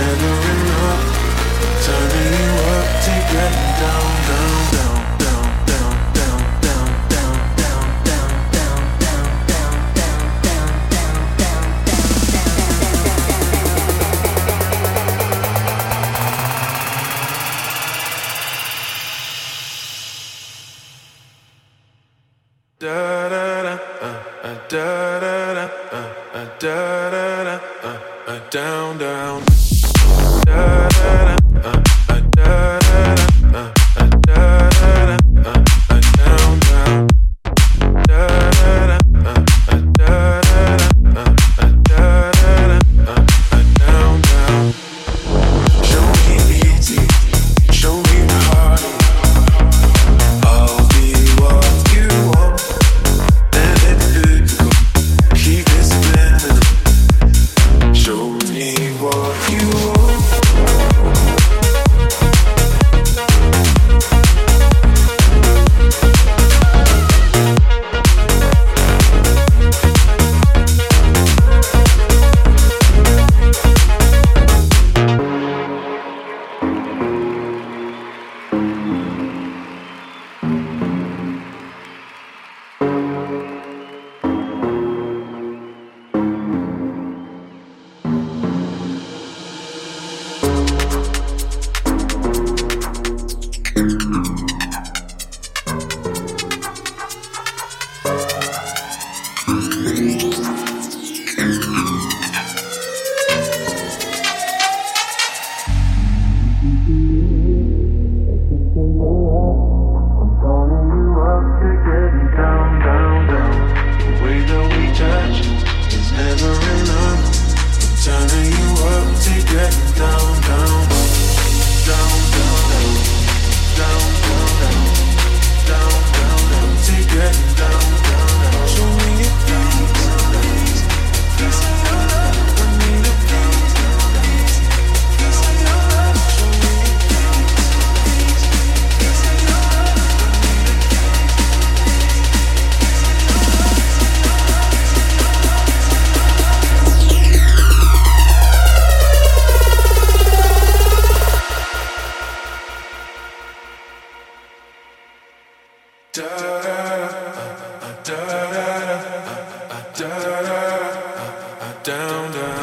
never enough. Turning you up to getting down, down, down, down.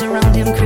around him.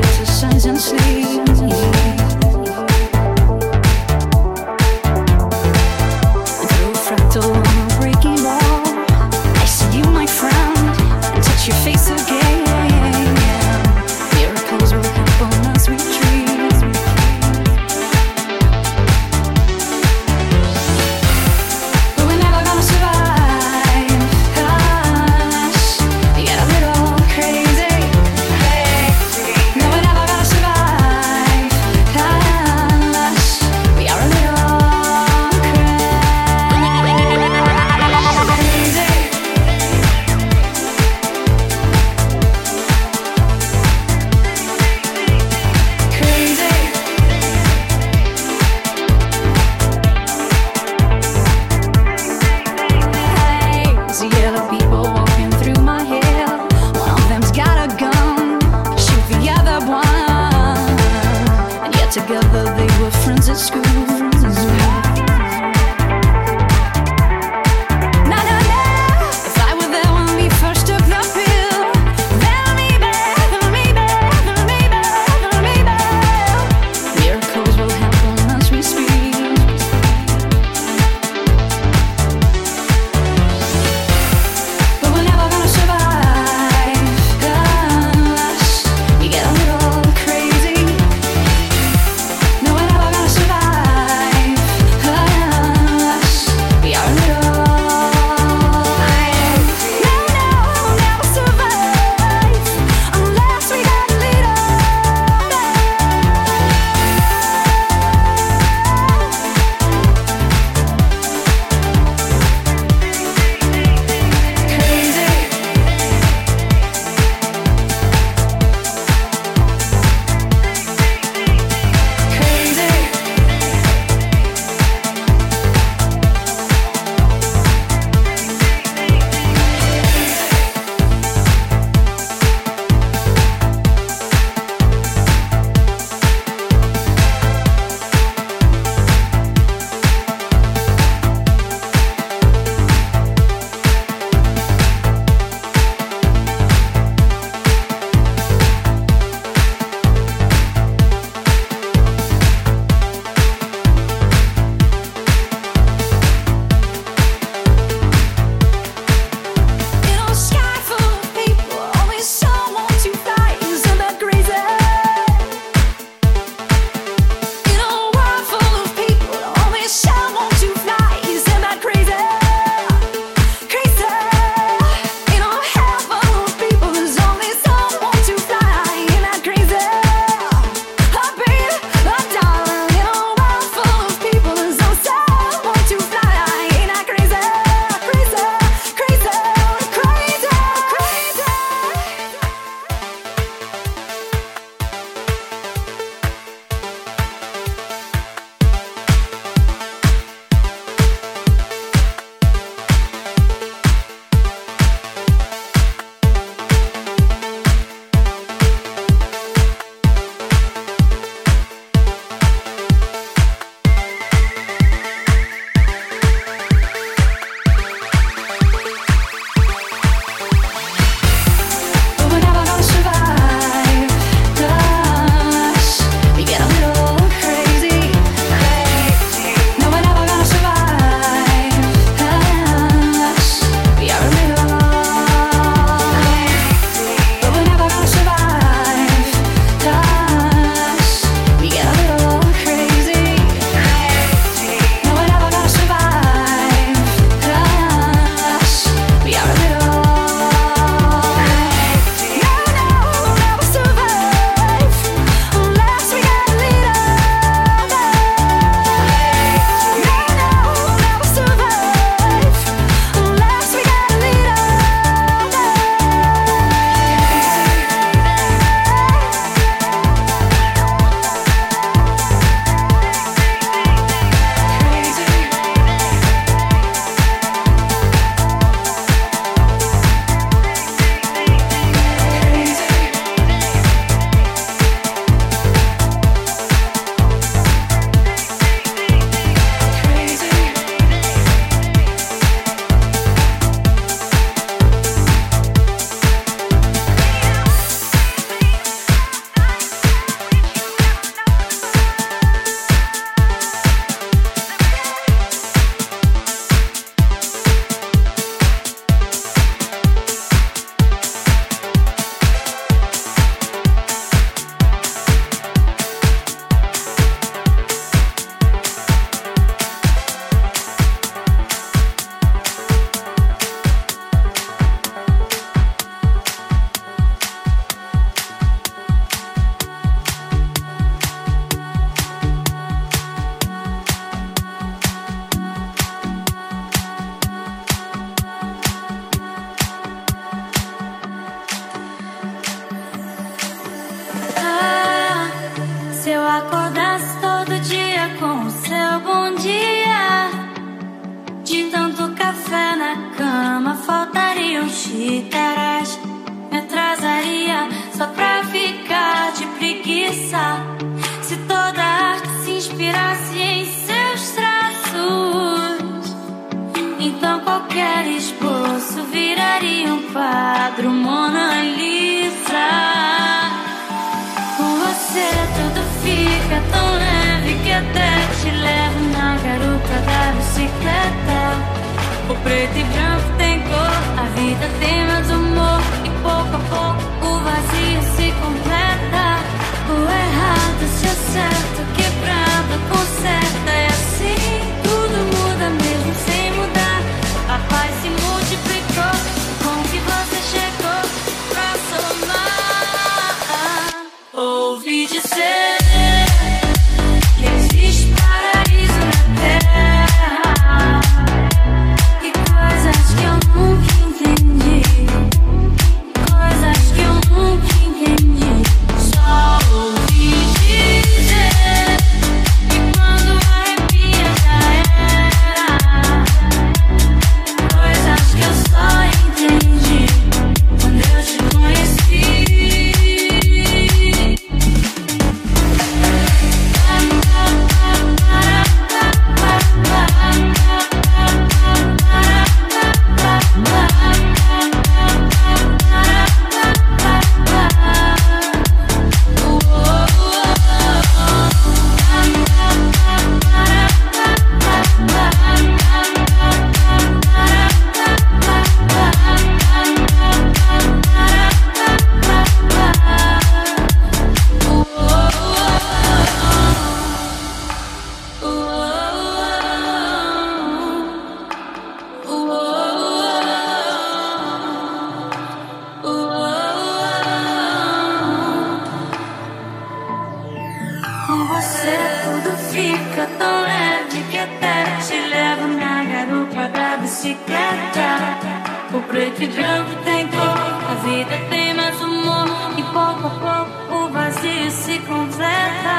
grande tem dor, a vida tem mais humor. E pouco a pouco o vazio se completa.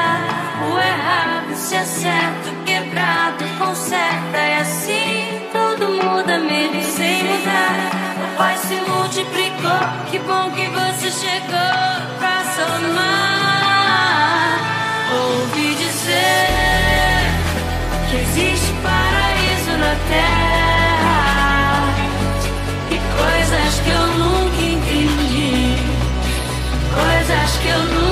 O errado se acerta, o quebrado conserta. E assim tudo muda, mesmo sem mudar. O paz se multiplicou. Que bom que você chegou pra somar. Ouvi dizer que existe paraíso na terra. Kill me.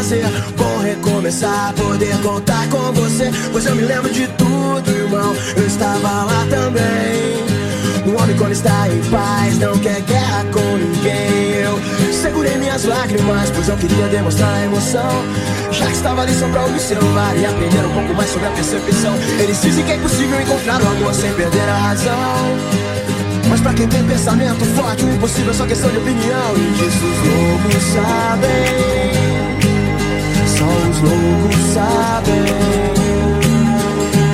Fazer. Vou recomeçar, poder contar com você. Pois eu me lembro de tudo, irmão. Eu estava lá também. Um homem quando está em paz não quer guerra com ninguém. Eu segurei minhas lágrimas, pois eu queria demonstrar a emoção. Já que estava ali só pra observar e aprender um pouco mais sobre a percepção. Eles dizem que é impossível encontrar o amor sem perder a razão. Mas pra quem tem pensamento forte, o impossível é só questão de opinião. E disso os loucos sabem. Só os loucos sabem.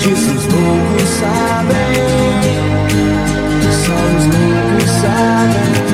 Disso os loucos sabem. Só os loucos sabem.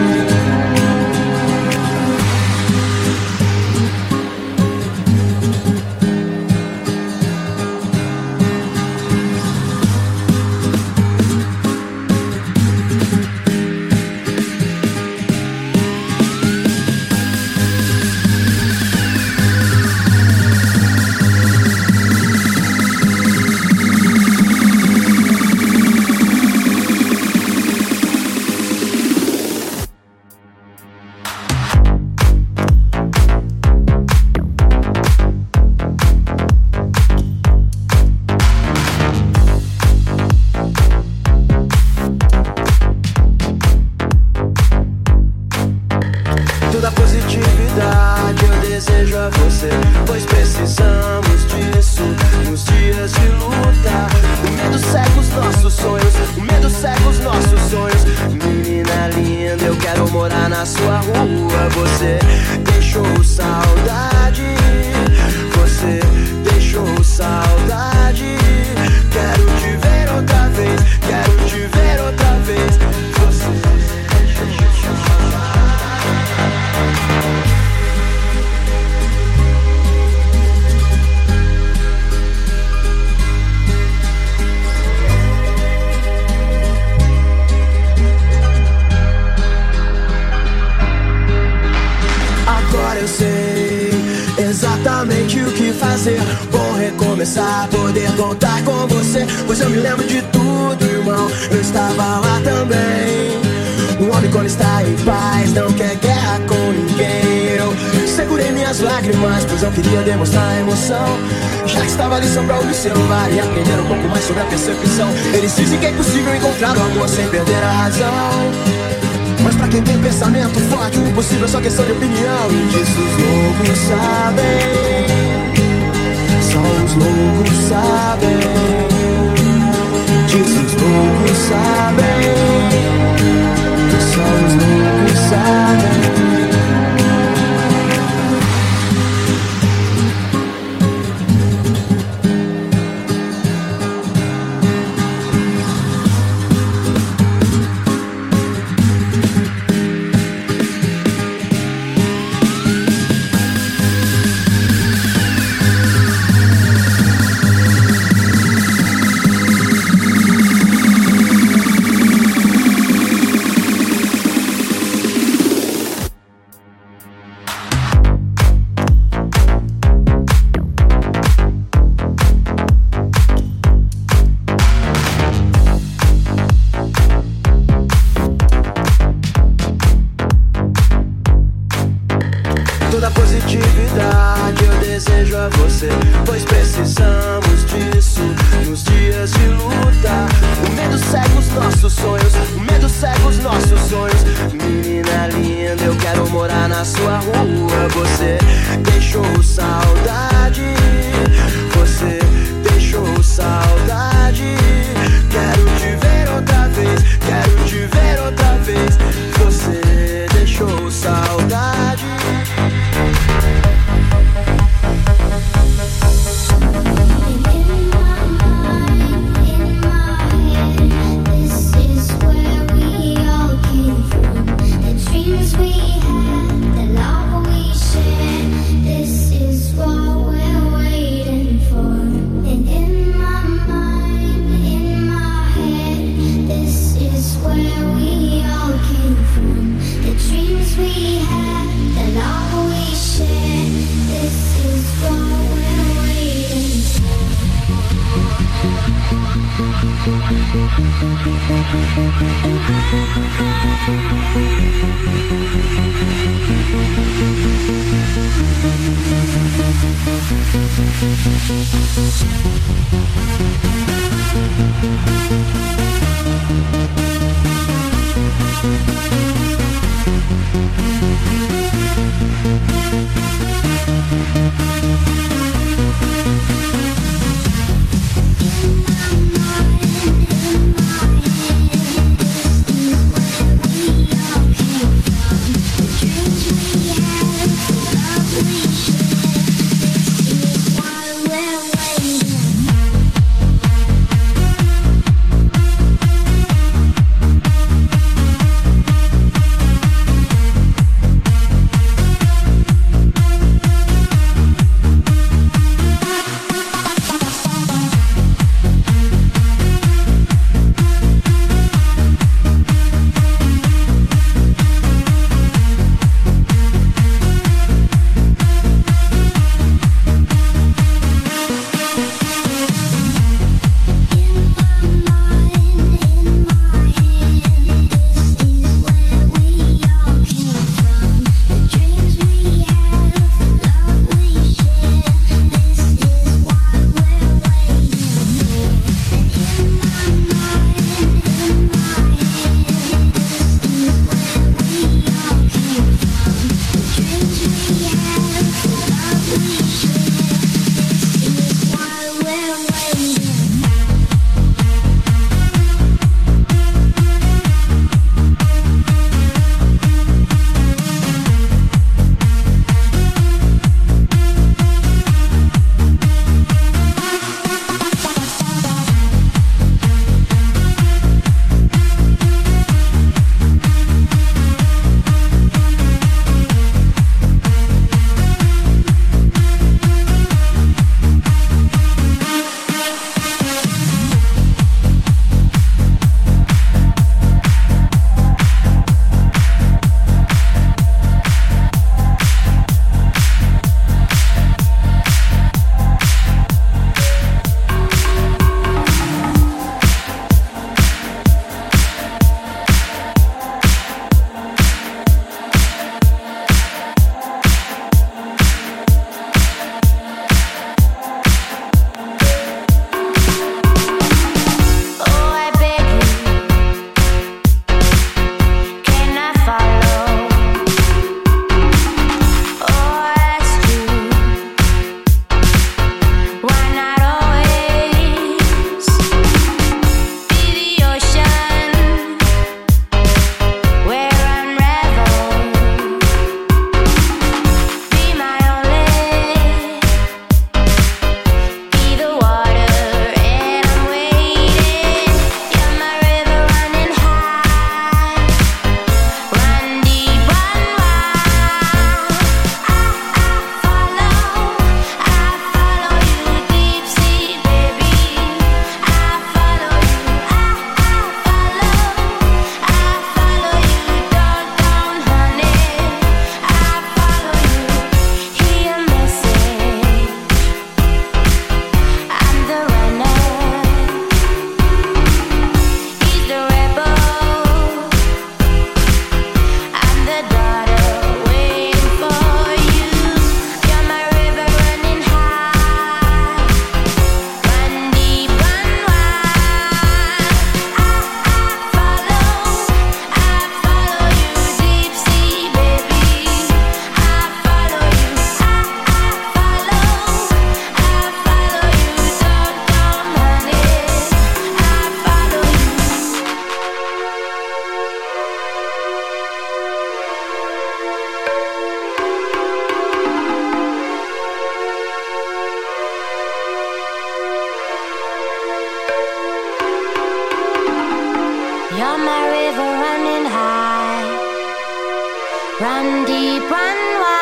E aprender um pouco mais sobre a percepção. Eles dizem que é impossível encontrar o amor sem perder a razão. Mas pra quem tem pensamento forte, o impossível é só questão de opinião. E disso os loucos sabem. Só os loucos sabem. Disso os loucos sabem. Só os loucos sabem. my river running high. Run deep, run wide.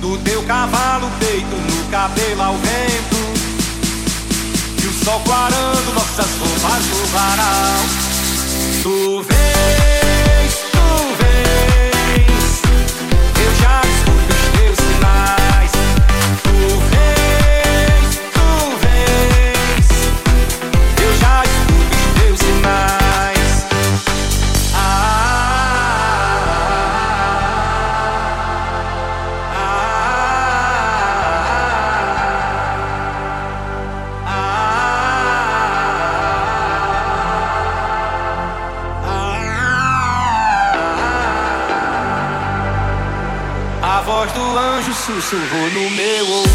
Do teu cavalo peito no cabelo ao vento. E o sol clarando nossas roupas no varal. Tu vens, tu vens. Eu já escuto os teus sinais. Tu vens, sussurrou no meu ouvido.